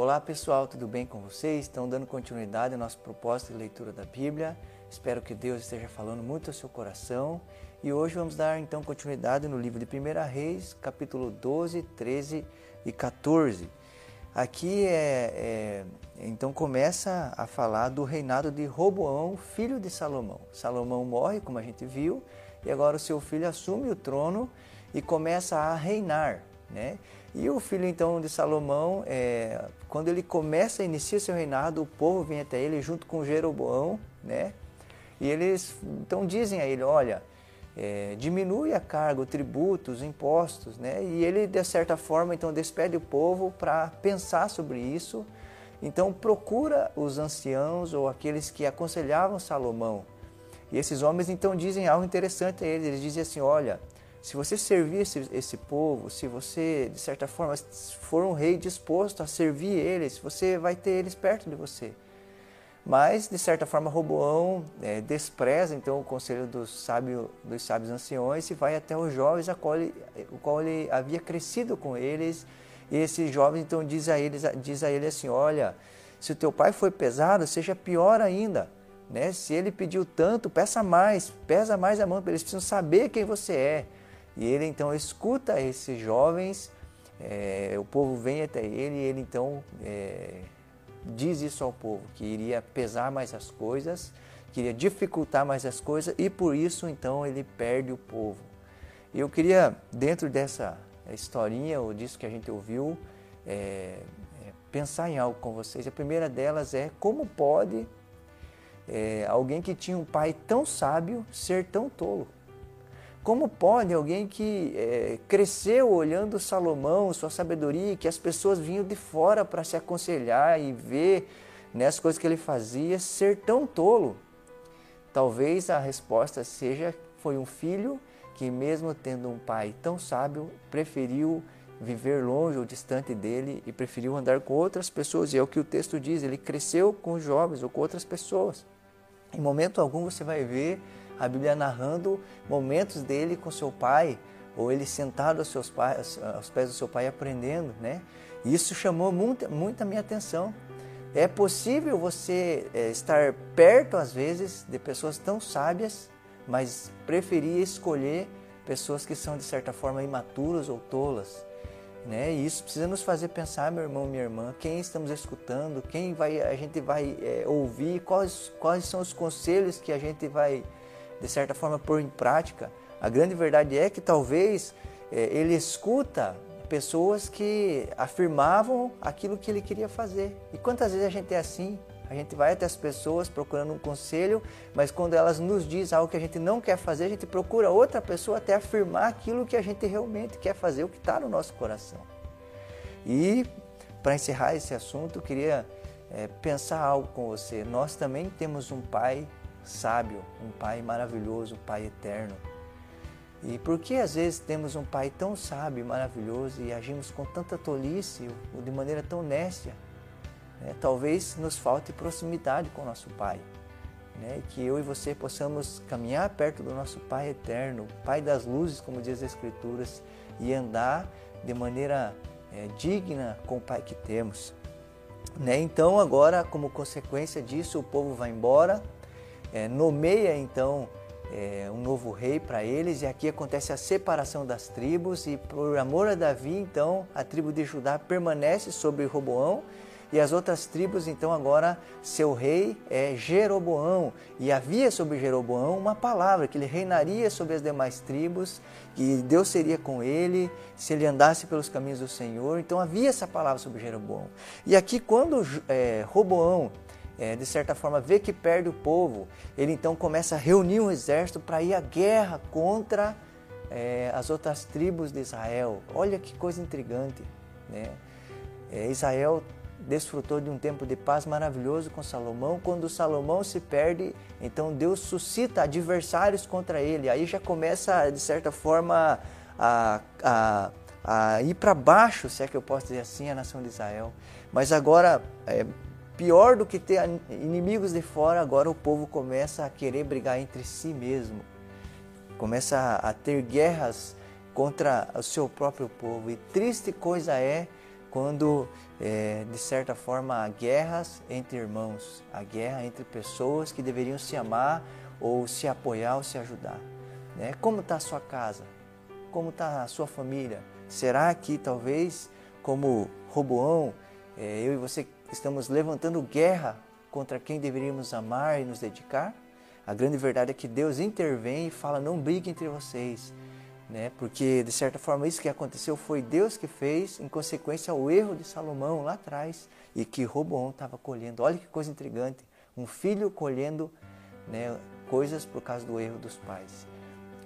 Olá pessoal, tudo bem com vocês? Estão dando continuidade ao nosso propósito de leitura da Bíblia. Espero que Deus esteja falando muito ao seu coração. E hoje vamos dar então continuidade no livro de 1 Reis, capítulo 12, 13 e 14. Aqui é, é, então começa a falar do reinado de Roboão, filho de Salomão. Salomão morre, como a gente viu, e agora o seu filho assume o trono e começa a reinar. Né? E o filho então de Salomão, é, quando ele começa, inicia seu reinado, o povo vem até ele junto com Jeroboão, né? E eles então dizem a ele, olha, é, diminui a carga, o tributo, os impostos, né? E ele de certa forma então despede o povo para pensar sobre isso. Então procura os anciãos ou aqueles que aconselhavam Salomão. E esses homens então dizem algo interessante a eles. Eles dizem assim, olha, se você servir esse, esse, povo, se você, de certa forma, for um rei disposto a servir eles, você vai ter eles perto de você. Mas, de certa forma, Roboão é, despreza então o conselho dos, sábio, dos sábios anciões e vai até os jovens, a qual ele, o qual ele havia crescido com eles. E esses jovens então diz a, eles, diz a ele assim: Olha, se o teu pai foi pesado, seja pior ainda. Né? Se ele pediu tanto, peça mais, pesa mais a mão, eles precisam saber quem você é. E ele então escuta esses jovens, é, o povo vem até ele e ele então é, diz isso ao povo, que iria pesar mais as coisas, que iria dificultar mais as coisas e por isso então ele perde o povo. Eu queria, dentro dessa historinha ou disso que a gente ouviu, é, é pensar em algo com vocês. A primeira delas é como pode é, alguém que tinha um pai tão sábio ser tão tolo? Como pode alguém que é, cresceu olhando Salomão, sua sabedoria, que as pessoas vinham de fora para se aconselhar e ver né, as coisas que ele fazia, ser tão tolo? Talvez a resposta seja: foi um filho que, mesmo tendo um pai tão sábio, preferiu viver longe ou distante dele e preferiu andar com outras pessoas. E é o que o texto diz: ele cresceu com jovens ou com outras pessoas. Em momento algum você vai ver a Bíblia narrando momentos dele com seu pai, ou ele sentado aos, seus pais, aos pés do seu pai aprendendo, né? Isso chamou muita, muita minha atenção. É possível você é, estar perto, às vezes, de pessoas tão sábias, mas preferir escolher pessoas que são, de certa forma, imaturas ou tolas. Né? E isso precisa nos fazer pensar, meu irmão, minha irmã, quem estamos escutando, quem vai, a gente vai é, ouvir, quais, quais são os conselhos que a gente vai de certa forma, pôr em prática. A grande verdade é que talvez é, ele escuta pessoas que afirmavam aquilo que ele queria fazer. E quantas vezes a gente é assim? A gente vai até as pessoas procurando um conselho, mas quando elas nos dizem algo que a gente não quer fazer, a gente procura outra pessoa até afirmar aquilo que a gente realmente quer fazer, o que está no nosso coração. E para encerrar esse assunto, eu queria é, pensar algo com você. Nós também temos um pai sábio, um Pai maravilhoso, um Pai eterno. E por que às vezes temos um Pai tão sábio maravilhoso e agimos com tanta tolice ou de maneira tão néstia? Né? Talvez nos falte proximidade com o nosso Pai. Né? Que eu e você possamos caminhar perto do nosso Pai eterno, Pai das luzes, como diz as Escrituras, e andar de maneira é, digna com o Pai que temos. Né? Então, agora, como consequência disso, o povo vai embora é, nomeia então é, um novo rei para eles, e aqui acontece a separação das tribos, e por amor a Davi, então, a tribo de Judá permanece sobre Roboão, e as outras tribos, então, agora seu rei é Jeroboão, e havia sobre Jeroboão uma palavra, que ele reinaria sobre as demais tribos, que Deus seria com ele, se ele andasse pelos caminhos do Senhor, então havia essa palavra sobre Jeroboão. E aqui, quando é, Roboão é, de certa forma, vê que perde o povo, ele então começa a reunir um exército para ir à guerra contra é, as outras tribos de Israel. Olha que coisa intrigante. Né? É, Israel desfrutou de um tempo de paz maravilhoso com Salomão. Quando Salomão se perde, então Deus suscita adversários contra ele. Aí já começa, de certa forma, a, a, a ir para baixo, se é que eu posso dizer assim, a nação de Israel. Mas agora, é, Pior do que ter inimigos de fora, agora o povo começa a querer brigar entre si mesmo. Começa a ter guerras contra o seu próprio povo. E triste coisa é quando, é, de certa forma, há guerras entre irmãos, há guerra entre pessoas que deveriam se amar ou se apoiar ou se ajudar. Né? Como está a sua casa? Como está a sua família? Será que talvez, como Roboão, é, eu e você estamos levantando guerra contra quem deveríamos amar e nos dedicar? A grande verdade é que Deus intervém e fala: não brigue entre vocês. Né? Porque, de certa forma, isso que aconteceu foi Deus que fez, em consequência ao erro de Salomão lá atrás e que Roboão estava colhendo. Olha que coisa intrigante: um filho colhendo né, coisas por causa do erro dos pais.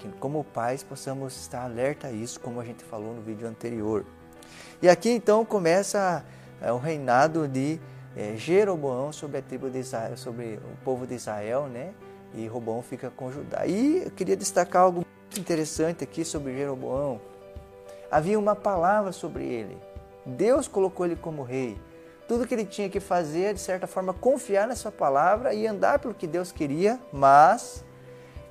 Que, como pais, possamos estar alerta a isso, como a gente falou no vídeo anterior. E aqui então começa é, o reinado de é, Jeroboão sobre a tribo de Israel, sobre o povo de Israel, né? E Roboão fica com Judá. E eu queria destacar algo muito interessante aqui sobre Jeroboão. Havia uma palavra sobre ele. Deus colocou ele como rei. Tudo que ele tinha que fazer é, de certa forma, confiar nessa palavra e andar pelo que Deus queria, mas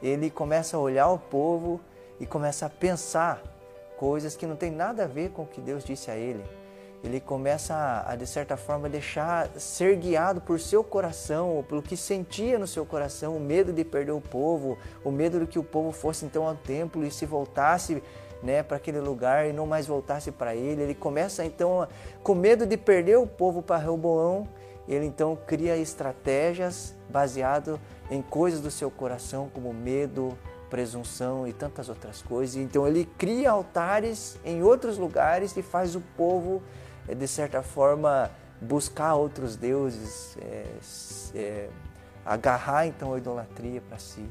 ele começa a olhar o povo e começa a pensar coisas que não tem nada a ver com o que Deus disse a ele ele começa a, a, de certa forma, deixar ser guiado por seu coração, ou pelo que sentia no seu coração, o medo de perder o povo, o medo de que o povo fosse então ao templo e se voltasse né, para aquele lugar e não mais voltasse para ele. Ele começa então, com medo de perder o povo para Reoboão, ele então cria estratégias baseado em coisas do seu coração, como medo, presunção e tantas outras coisas. Então ele cria altares em outros lugares e faz o povo de certa forma, buscar outros deuses, é, é, agarrar então a idolatria para si.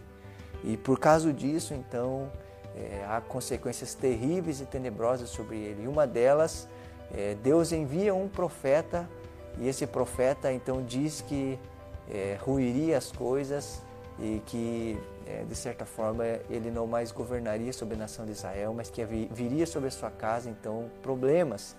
E por causa disso, então, é, há consequências terríveis e tenebrosas sobre ele. E uma delas, é, Deus envia um profeta e esse profeta então diz que é, ruiria as coisas e que de certa forma ele não mais governaria sobre a nação de Israel, mas que viria sobre a sua casa então problemas.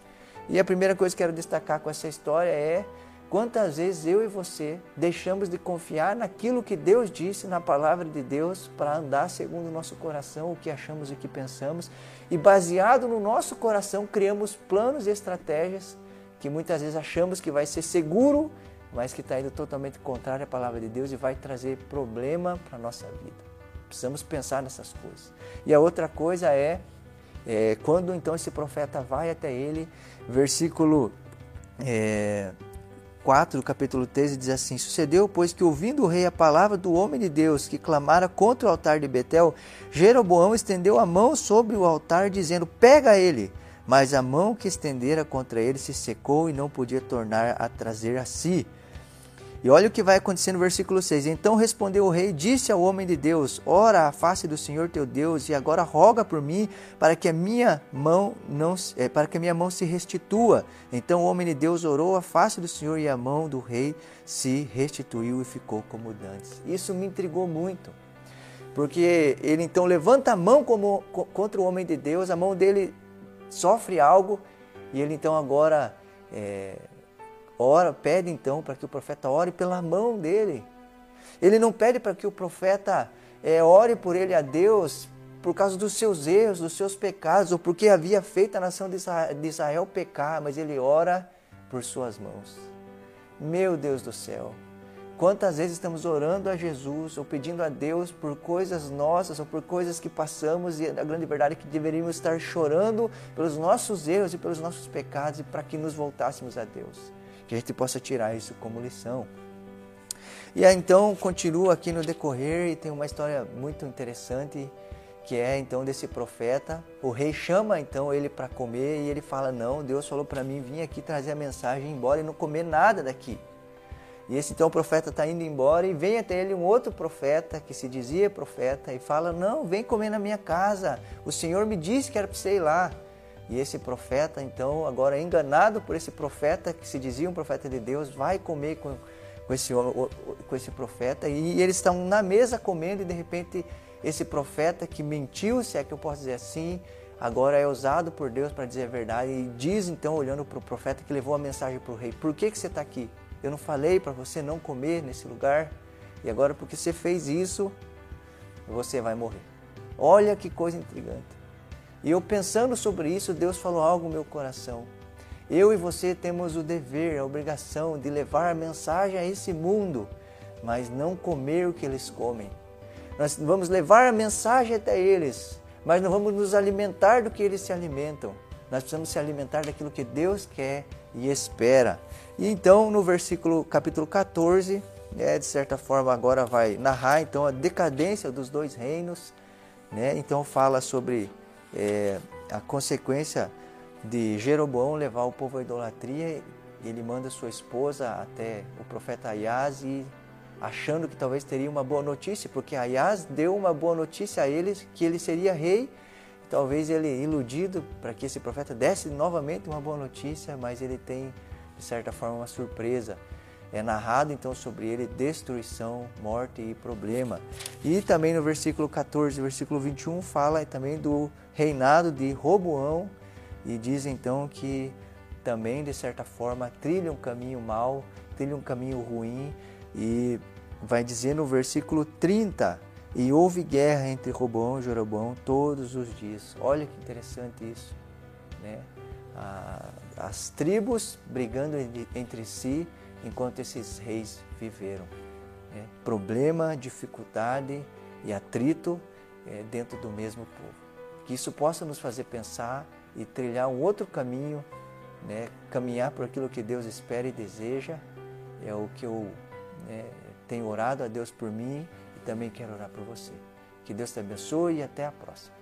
E a primeira coisa que quero destacar com essa história é quantas vezes eu e você deixamos de confiar naquilo que Deus disse na palavra de Deus para andar segundo o nosso coração, o que achamos e o que pensamos, e baseado no nosso coração criamos planos e estratégias que muitas vezes achamos que vai ser seguro, mas que está indo totalmente contrário à palavra de Deus e vai trazer problema para a nossa vida. Precisamos pensar nessas coisas. E a outra coisa é é, quando então esse profeta vai até ele, versículo é, 4 do capítulo 13 diz assim: Sucedeu, pois, que ouvindo o rei a palavra do homem de Deus que clamara contra o altar de Betel, Jeroboão estendeu a mão sobre o altar, dizendo: Pega ele. Mas a mão que estendera contra ele se secou e não podia tornar a trazer a si. E olha o que vai acontecer no versículo 6. Então respondeu o rei, disse ao homem de Deus: Ora a face do Senhor teu Deus, e agora roga por mim, para que a minha mão não é, para que a minha mão se restitua. Então o homem de Deus orou a face do Senhor e a mão do rei se restituiu e ficou como dantes. Isso me intrigou muito. Porque ele então levanta a mão como, contra o homem de Deus, a mão dele sofre algo, e ele então agora é, ora, pede então para que o profeta ore pela mão dele. Ele não pede para que o profeta é, ore por ele a Deus por causa dos seus erros, dos seus pecados, ou porque havia feito a nação de Israel, pecar, mas ele ora por suas mãos. Meu Deus do céu, quantas vezes estamos orando a Jesus ou pedindo a Deus por coisas nossas ou por coisas que passamos e a grande verdade é que deveríamos estar chorando pelos nossos erros e pelos nossos pecados e para que nos voltássemos a Deus que a gente possa tirar isso como lição. E aí, então continua aqui no decorrer e tem uma história muito interessante que é então desse profeta. O rei chama então ele para comer e ele fala: Não, Deus falou para mim vir aqui trazer a mensagem, embora e não comer nada daqui. E esse então profeta está indo embora e vem até ele um outro profeta que se dizia profeta e fala: Não, vem comer na minha casa. O Senhor me disse que era para você ir lá. E esse profeta, então, agora enganado por esse profeta que se dizia um profeta de Deus, vai comer com, com, esse, com esse profeta. E eles estão na mesa comendo e de repente esse profeta que mentiu, se é que eu posso dizer assim, agora é usado por Deus para dizer a verdade. E diz então, olhando para o profeta que levou a mensagem para o rei: Por que, que você está aqui? Eu não falei para você não comer nesse lugar? E agora, porque você fez isso, você vai morrer. Olha que coisa intrigante. E eu pensando sobre isso, Deus falou algo no meu coração. Eu e você temos o dever, a obrigação de levar a mensagem a esse mundo, mas não comer o que eles comem. Nós vamos levar a mensagem até eles, mas não vamos nos alimentar do que eles se alimentam. Nós precisamos se alimentar daquilo que Deus quer e espera. E então, no versículo capítulo 14, é, de certa forma agora vai narrar então a decadência dos dois reinos, né? Então fala sobre é, a consequência de Jeroboão levar o povo à idolatria. Ele manda sua esposa até o profeta Aias e achando que talvez teria uma boa notícia, porque Aias deu uma boa notícia a eles que ele seria rei. Talvez ele iludido para que esse profeta desse novamente uma boa notícia, mas ele tem de certa forma uma surpresa. É narrado então sobre ele destruição, morte e problema. E também no versículo 14, versículo 21 fala também do reinado de Roboão e diz então que também de certa forma trilha um caminho mau, trilha um caminho ruim e vai dizer no versículo 30, e houve guerra entre Roboão e Jeroboão todos os dias. Olha que interessante isso, né? As tribos brigando entre si enquanto esses reis viveram. Né? Problema, dificuldade e atrito é, dentro do mesmo povo. Que isso possa nos fazer pensar e trilhar um outro caminho, né? caminhar por aquilo que Deus espera e deseja. É o que eu né, tenho orado a Deus por mim e também quero orar por você. Que Deus te abençoe e até a próxima.